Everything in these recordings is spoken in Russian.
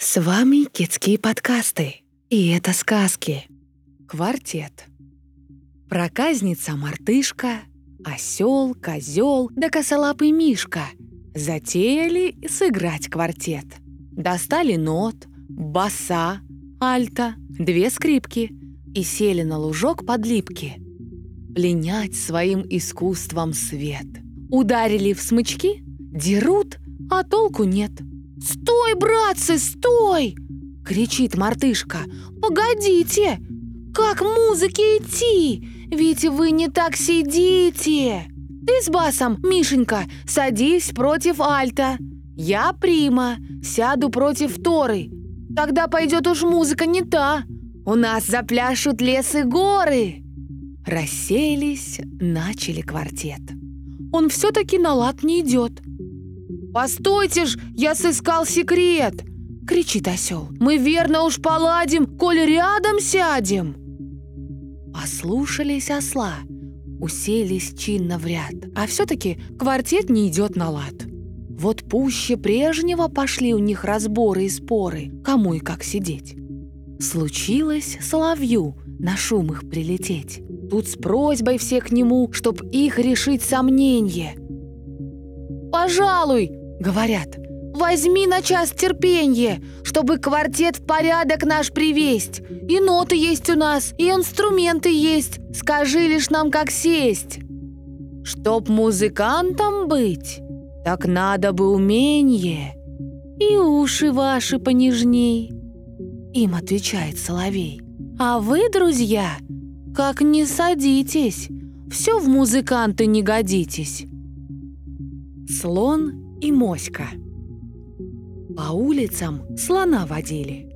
С вами Китские подкасты. И это сказки. Квартет. Проказница мартышка, осел, козел да косолапый мишка затеяли сыграть квартет. Достали нот, баса, альта, две скрипки и сели на лужок под липки. Пленять своим искусством свет. Ударили в смычки, дерут, а толку нет – «Стой, братцы, стой!» — кричит мартышка. «Погодите! Как музыке идти? Ведь вы не так сидите!» «Ты с басом, Мишенька, садись против альта. Я прима, сяду против торы. Тогда пойдет уж музыка не та. У нас запляшут лес и горы!» Расселись, начали квартет. Он все-таки на лад не идет — «Постойте ж, я сыскал секрет!» — кричит осел. «Мы верно уж поладим, коль рядом сядем!» Послушались осла, уселись чинно в ряд, а все-таки квартет не идет на лад. Вот пуще прежнего пошли у них разборы и споры, кому и как сидеть. Случилось соловью на шум их прилететь. Тут с просьбой все к нему, чтоб их решить сомнение. «Пожалуй, Говорят, возьми на час терпенье, чтобы квартет в порядок наш привесть. И ноты есть у нас, и инструменты есть. Скажи лишь нам, как сесть. Чтоб музыкантом быть, так надо бы умение. И уши ваши понежней. Им отвечает Соловей. А вы, друзья, как не садитесь, все в музыканты не годитесь. Слон и моська. По улицам слона водили.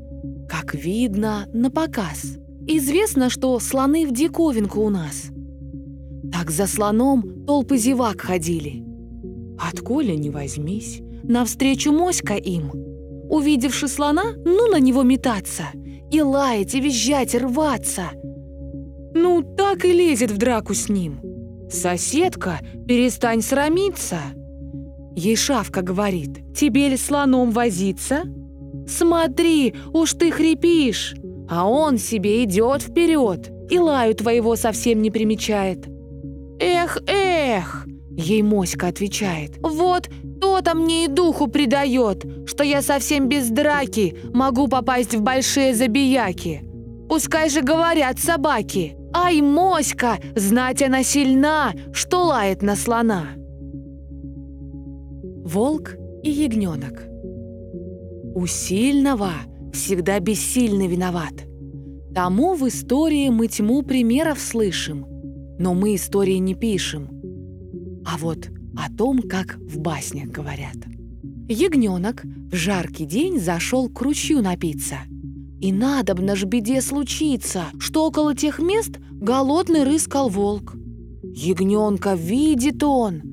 Как видно, на показ. Известно, что слоны в диковинку у нас. Так за слоном толпы зевак ходили. Отколя не возьмись, навстречу моська им. Увидевши слона, ну на него метаться. И лаять, и визжать, и рваться. Ну, так и лезет в драку с ним. «Соседка, перестань срамиться!» Ей шавка говорит, тебе ли слоном возиться? Смотри, уж ты хрипишь, а он себе идет вперед и лаю твоего совсем не примечает. Эх, эх, ей моська отвечает, вот то-то мне и духу придает, что я совсем без драки могу попасть в большие забияки. Пускай же говорят собаки, ай, моська, знать она сильна, что лает на слона. Волк и ягненок. У сильного всегда бессильный виноват. Тому в истории мы тьму примеров слышим, но мы истории не пишем. А вот о том, как в баснях говорят. Ягненок в жаркий день зашел к ручью напиться. И надобно ж беде случиться, что около тех мест голодный рыскал волк. Ягненка видит он —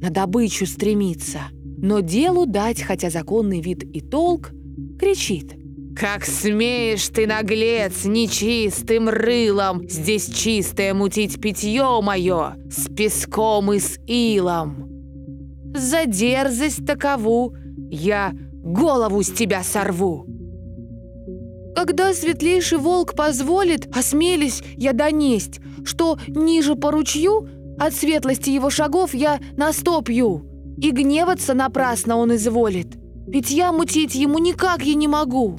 на добычу стремится, но делу дать, хотя законный вид и толк, кричит. «Как смеешь ты, наглец, нечистым рылом Здесь чистое мутить питье мое С песком и с илом! За дерзость такову я голову с тебя сорву!» Когда светлейший волк позволит, осмелись я донесть, что ниже по ручью от светлости его шагов я на сто пью, и гневаться напрасно он изволит. Питья мутить ему никак я не могу.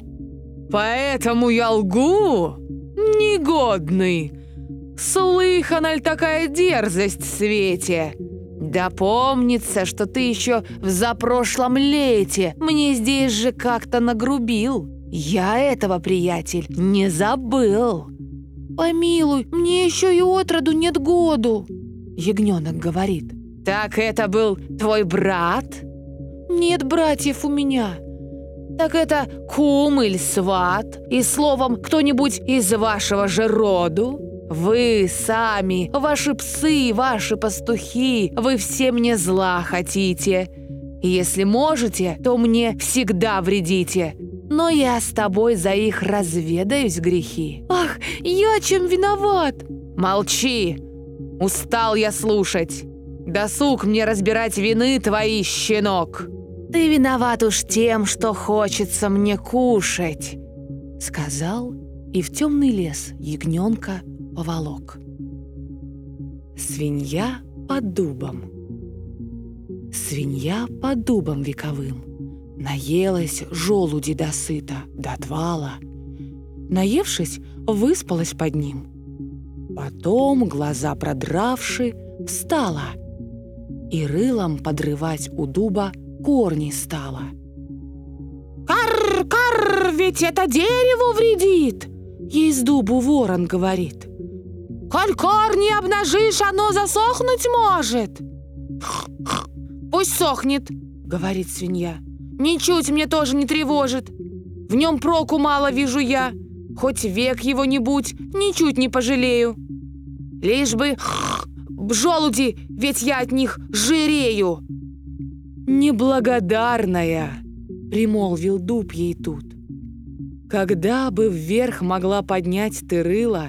Поэтому я лгу? Негодный. Слыхана ли такая дерзость в свете? Да помнится, что ты еще в запрошлом лете мне здесь же как-то нагрубил. Я этого, приятель, не забыл. Помилуй, мне еще и отроду нет году. Ягненок говорит. «Так это был твой брат?» «Нет братьев у меня». «Так это кум или сват? И словом, кто-нибудь из вашего же роду?» «Вы сами, ваши псы, ваши пастухи, вы все мне зла хотите. Если можете, то мне всегда вредите. Но я с тобой за их разведаюсь грехи». «Ах, я чем виноват?» «Молчи! Устал я слушать. Досуг мне разбирать вины твои, щенок. Ты виноват уж тем, что хочется мне кушать, сказал и в темный лес ягненка поволок. Свинья под дубом. Свинья под дубом вековым Наелась желуди до сыта, до отвала. Наевшись, выспалась под ним. Потом, глаза продравши, встала И рылом подрывать у дуба корни стала. «Карр, карр, ведь это дереву вредит!» Ей с дубу ворон говорит. «Коль корни обнажишь, оно засохнуть может!» «Пусть сохнет», — говорит свинья. «Ничуть мне тоже не тревожит. В нем проку мало вижу я. Хоть век его не будь, ничуть не пожалею. Лишь бы желуди, ведь я от них жирею». «Неблагодарная», — примолвил дуб ей тут. «Когда бы вверх могла поднять ты рыло,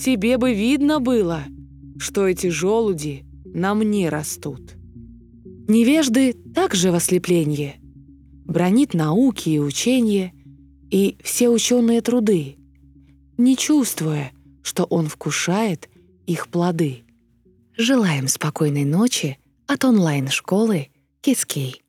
тебе бы видно было, что эти желуди на мне растут». Невежды также в ослеплении. Бронит науки и учения и все ученые труды, не чувствуя, что он вкушает их плоды. Желаем спокойной ночи от онлайн-школы Кискей.